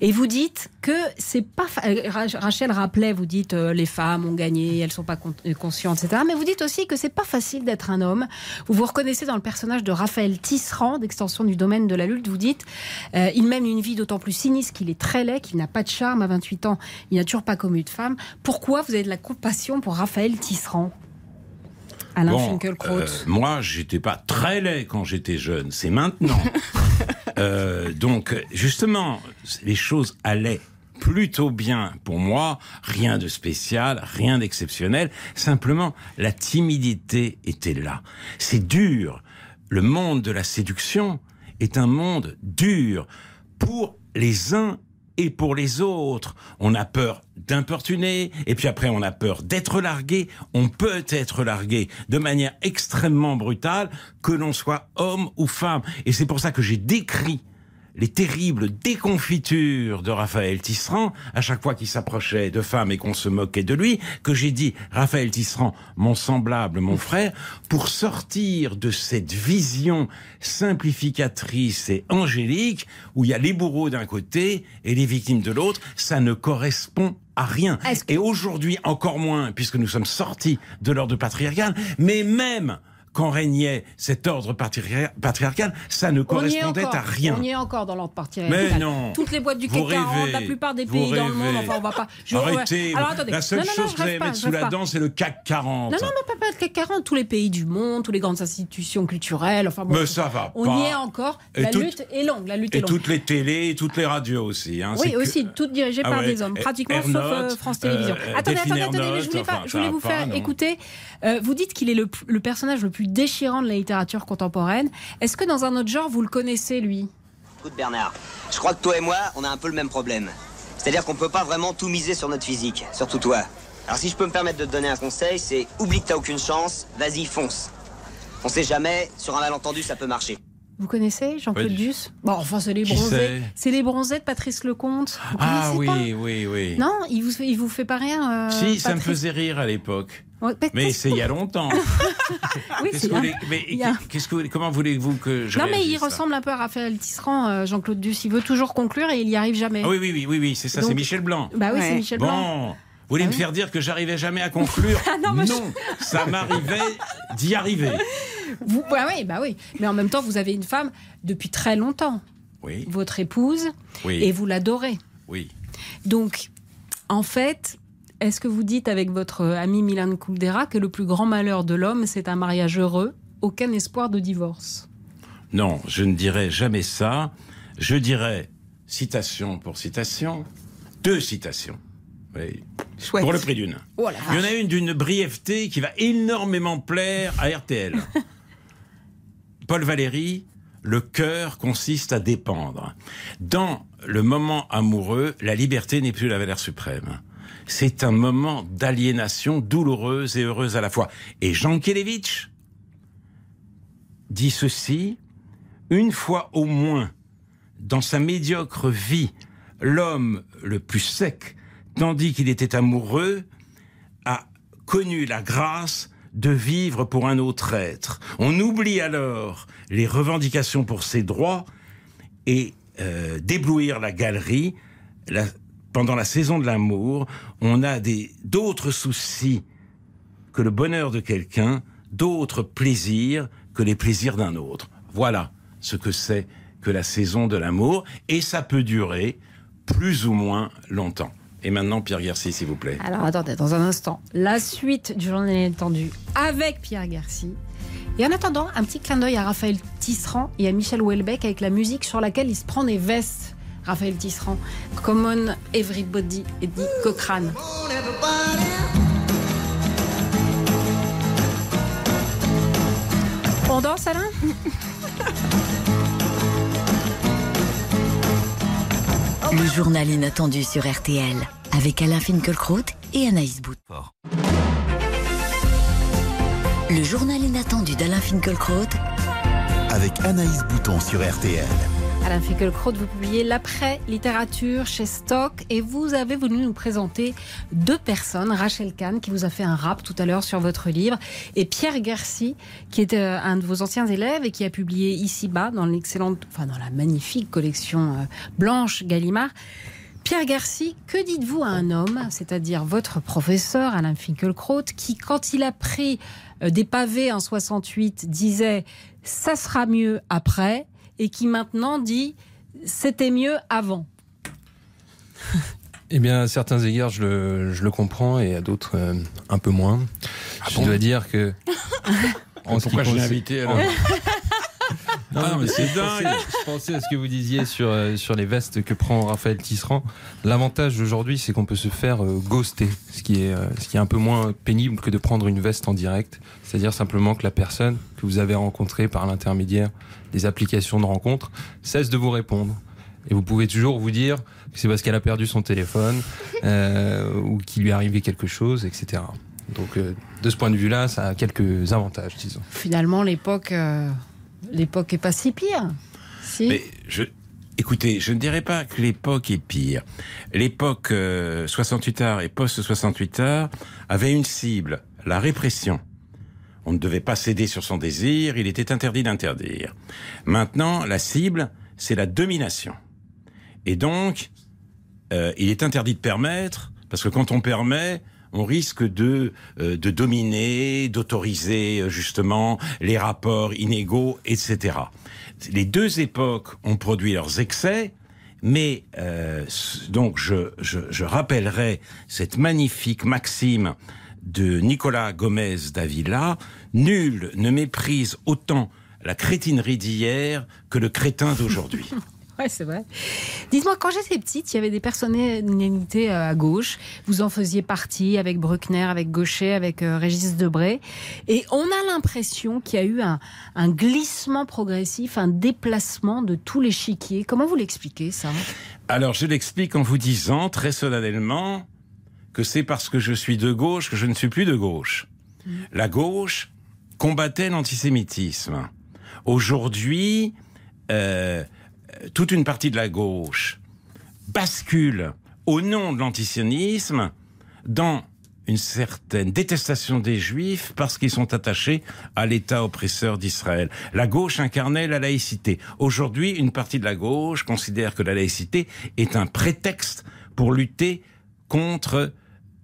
et vous dites que c'est pas... euh, Ra- Rachel rappelait, vous dites euh, les femmes ont gagné, elles sont pas con- conscientes, etc. Mais vous dites aussi que c'est pas facile d'être un homme. Vous vous reconnaissez dans le personnage de Raphaël Tisserand, d'extension du domaine de la lutte, vous dites, il mène une vie d'autant plus sinistre qu'il est très laid, qu'il n'a pas de charme à 28 ans, il n'a toujours pas commu de femme. Pourquoi vous avez de la compassion pour Raphaël Tisserand? Alain Bon, euh, moi, j'étais pas très laid quand j'étais jeune, c'est maintenant. <laughs> Euh, donc, justement, les choses allaient plutôt bien pour moi, rien de spécial, rien d'exceptionnel, simplement la timidité était là. C'est dur. Le monde de la séduction est un monde dur pour les uns et pour les autres. On a peur d'importuner, et puis après on a peur d'être largué. On peut être largué de manière extrêmement brutale, que l'on soit homme ou femme. Et c'est pour ça que j'ai décrit les terribles déconfitures de Raphaël Tisserand, à chaque fois qu'il s'approchait de femmes et qu'on se moquait de lui, que j'ai dit, Raphaël Tisserand, mon semblable, mon frère, pour sortir de cette vision simplificatrice et angélique, où il y a les bourreaux d'un côté et les victimes de l'autre, ça ne correspond à rien. Et aujourd'hui, encore moins, puisque nous sommes sortis de l'ordre patriarcal, mais même quand régnait cet ordre patriar- patriarcal, ça ne est correspondait encore. à rien. On y est encore dans l'ordre patriarcal. Mais non. Toutes les boîtes du CAC 40, rêvez. la plupart des pays dans le monde, enfin on va pas. je- Arrêtez. Alors attendez. La seule Non, non, non, chose que vous allez pas, mettre sous la dent, c'est le CAC 40. Non, non, non, pas, le CAC 40, tous les pays du monde, toutes les grandes institutions culturelles, enfin bon. Mais ça va On pas. y est encore. Et la lutte est longue, la lutte est Et longue. toutes les télés, toutes les radios aussi. hein. Oui, que- aussi, toutes dirigées Ah par ouais, des hommes, et- pratiquement sauf euh, France Télévisions. euh, attendez, attendez, attendez, je voulais, vous faire écouter. Euh, vous dites qu'il est le personnage le plus déchirant de la littérature contemporaine. Est-ce que dans un autre genre, vous le connaissez, lui? Écoute Bernard, je crois que toi et moi, on a un peu le même problème. C'est-à-dire qu'on peut pas vraiment tout miser sur notre physique, surtout toi. Alors si je peux me permettre de te donner un conseil, c'est oublie que t'as aucune chance, vas-y fonce. On sait jamais, sur un malentendu ça peut marcher. Vous connaissez Jean-Claude Oui. Duss? Bon, enfin, c'est les bronzés. c'est? Les bronzés de Patrice Lecomte. Vous Ah oui, oui, oui. Non, il vous, fait- il vous fait pas rien. euh, Si, ça me faisait rire à l'époque. Ouais, Mais c'est il y a longtemps. <laughs> Oui, Qu'est-ce c'est mais a- qu'est-ce que comment voulez-vous que je Non, mais il ressemble un peu à Raphaël Tisserand, euh, Jean-Claude Duss. Il veut toujours conclure et il y arrive jamais. Ah oui, oui, oui, oui, oui, c'est ça, c'est Michel Blanc. Bah oui, c'est Michel bon. Blanc. Vous voulez Ah me oui. faire dire que j'arrivais jamais à conclure <laughs> Ah non, je- ça m'arrivait d'y arriver. Vous, bah oui, bah oui. Mais en même temps, vous avez une femme depuis très longtemps, Oui, votre épouse, Oui. et vous l'adorez. oui. Donc, en fait, est-ce que vous dites avec votre ami Milan Kundera que le plus grand malheur de l'homme, c'est un mariage heureux, aucun espoir de divorce? Non, je ne dirais jamais ça. Je dirais citation pour citation, deux citations. Oui. Chouette. Pour le prix d'une. Oh Il y en a une d'une brièveté qui va énormément plaire à RTL. <laughs> Paul Valéry, le cœur consiste à dépendre. Dans le moment amoureux, la liberté n'est plus la valeur suprême. C'est un moment d'aliénation douloureuse et heureuse à la fois. Et Jean Kelevitch dit ceci, une fois au moins dans sa médiocre vie, l'homme le plus sec, tandis qu'il était amoureux, a connu la grâce de vivre pour un autre être. On oublie alors les revendications pour ses droits et euh, d'éblouir la galerie. Pendant la saison de l'amour, on a d'autres soucis que le bonheur de quelqu'un, d'autres plaisirs que les plaisirs d'un autre. Voilà ce que c'est que la saison de l'amour, et ça peut durer plus ou moins longtemps. Et maintenant, Pierre Garcy, s'il vous plaît. Alors attendez, dans un instant, la suite du journal étendu avec Pierre Garcy. Et en attendant, un petit clin d'œil à Raphaël Tisserand et à Michel Houellebecq avec la musique sur laquelle il se prend des vestes. Raphaël Tisserand, Common Everybody, Eddie Cochrane. On danse, Alain? <laughs> Le journal inattendu sur RTL avec Alain Finkielkraut et Anaïs Bout. Le journal inattendu d'Alain Finkielkraut Avec Anaïs Bouton sur RTL. Alain Finkielkraut, vous publiez l'après-littérature chez Stock et vous avez voulu nous présenter deux personnes, Rachel Kahn qui vous a fait un rap tout à l'heure sur votre livre et Pierre Garcy qui est euh, un de vos anciens élèves et qui a publié ici-bas dans l'excellente, enfin dans la magnifique collection euh, blanche Gallimard. Pierre Garcy, que dites-vous à un homme, c'est-à-dire votre professeur Alain Finkielkraut, qui quand il a pris euh, des pavés en 68 disait ça sera mieux après et qui maintenant dit c'était mieux avant. <laughs> Eh bien, à certains égards, je le, je le comprends et à d'autres, euh, un peu moins. je bon dois dire que. <laughs> Pourquoi je l'ai invité, alors <laughs> Non, Ah, mais c'est je dingue. Je pensais à ce que vous disiez sur, euh, sur les vestes que prend Raphaël Tisserand. L'avantage aujourd'hui, c'est qu'on peut se faire euh, ghoster, ce qui, est, euh, ce qui est un peu moins pénible que de prendre une veste en direct. C'est-à-dire simplement que la personne que vous avez rencontrée par l'intermédiaire des applications de rencontre cesse de vous répondre. Et vous pouvez toujours vous dire que c'est parce qu'elle a perdu son téléphone <laughs> euh, ou qu'il lui est arrivé quelque chose, etc. Donc, euh, de ce point de vue-là, ça a quelques avantages, disons. Finalement, l'époque, euh, l'époque est pas si pire. Si. Mais je, écoutez, je ne dirais pas que l'époque est pire. L'époque euh, 68 heures et post-68 heures avait une cible, la répression. On ne devait pas céder sur son désir, il était interdit d'interdire. Maintenant, la cible, c'est la domination. Et donc, euh, il est interdit de permettre, parce que quand on permet, on risque de, euh, de dominer, d'autoriser euh, justement les rapports inégaux, etc. Les deux époques ont produit leurs excès, mais euh, donc je, je, je rappellerai cette magnifique maxime de Nicolas Gomez d'Avila nul ne méprise autant la crétinerie d'hier que le crétin d'aujourd'hui. <laughs> Ouais, c'est vrai. Dites-moi, quand j'étais petite, il y avait des personnalités euh, à gauche. Vous en faisiez partie avec Bruckner, avec Gaucher, avec euh, Régis Debray. Et on a l'impression qu'il y a eu un, un glissement progressif, un déplacement de tout l'échiquier. Comment vous l'expliquez, ça? Alors je l'explique en vous disant très solennellement c'est parce que je suis de gauche que je ne suis plus de gauche. La gauche combattait l'antisémitisme. Aujourd'hui, euh, toute une partie de la gauche bascule au nom de l'antisionisme dans une certaine détestation des juifs parce qu'ils sont attachés à l'État oppresseur d'Israël. La gauche incarnait la laïcité. Aujourd'hui, une partie de la gauche considère que la laïcité est un prétexte pour lutter contre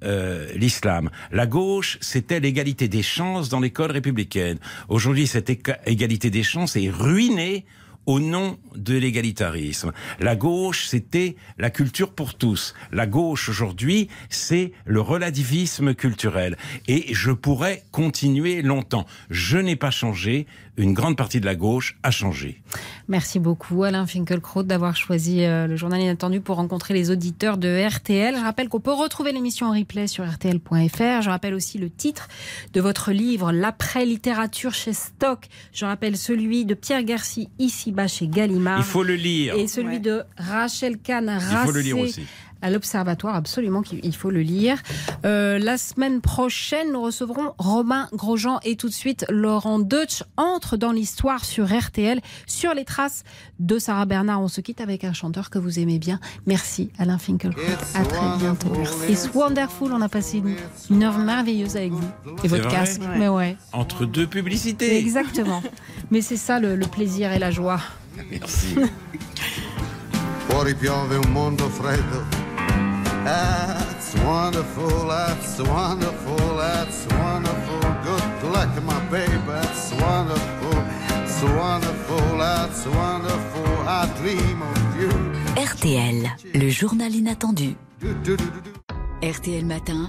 euh, l'islam. La gauche, c'était l'égalité des chances dans l'école républicaine. Aujourd'hui, cette égalité des chances est ruinée au nom de l'égalitarisme. La gauche, c'était la culture pour tous. La gauche, aujourd'hui, c'est le relativisme culturel. Et je pourrais continuer longtemps. Je n'ai pas changé. Une grande partie de la gauche a changé. Merci beaucoup Alain Finkielkraut d'avoir choisi euh, le journal inattendu pour rencontrer les auditeurs de RTL. Je rappelle qu'on peut retrouver l'émission en replay sur rtl.fr. Je rappelle aussi le titre de votre livre L'après-littérature chez Stock. Je rappelle celui de Pierre Garcy ici-bas chez Gallimard. Il faut le lire. Et celui de Rachel Kahn Il à l'Observatoire, absolument qu'il il faut le lire. Euh, la semaine prochaine, nous recevrons Romain Grosjean et tout de suite Laurent Deutsch entre dans l'histoire sur RTL, sur les traces de Sarah Bernard. On se quitte avec un chanteur que vous aimez bien. Merci Alain Finkielkraut. À très bientôt. It's wonderful. On a passé une, une heure merveilleuse avec vous et votre casque. Mais ouais. Entre deux publicités. Exactement. Mais c'est ça le, le plaisir et la joie. Merci. <laughs> Fuori piove un mondo freddo. That's wonderful, that's wonderful, that's wonderful. Good luck, my baby, that's wonderful, it's wonderful, that's wonderful. I dream of you. RTL, le journal inattendu. RTL Matin,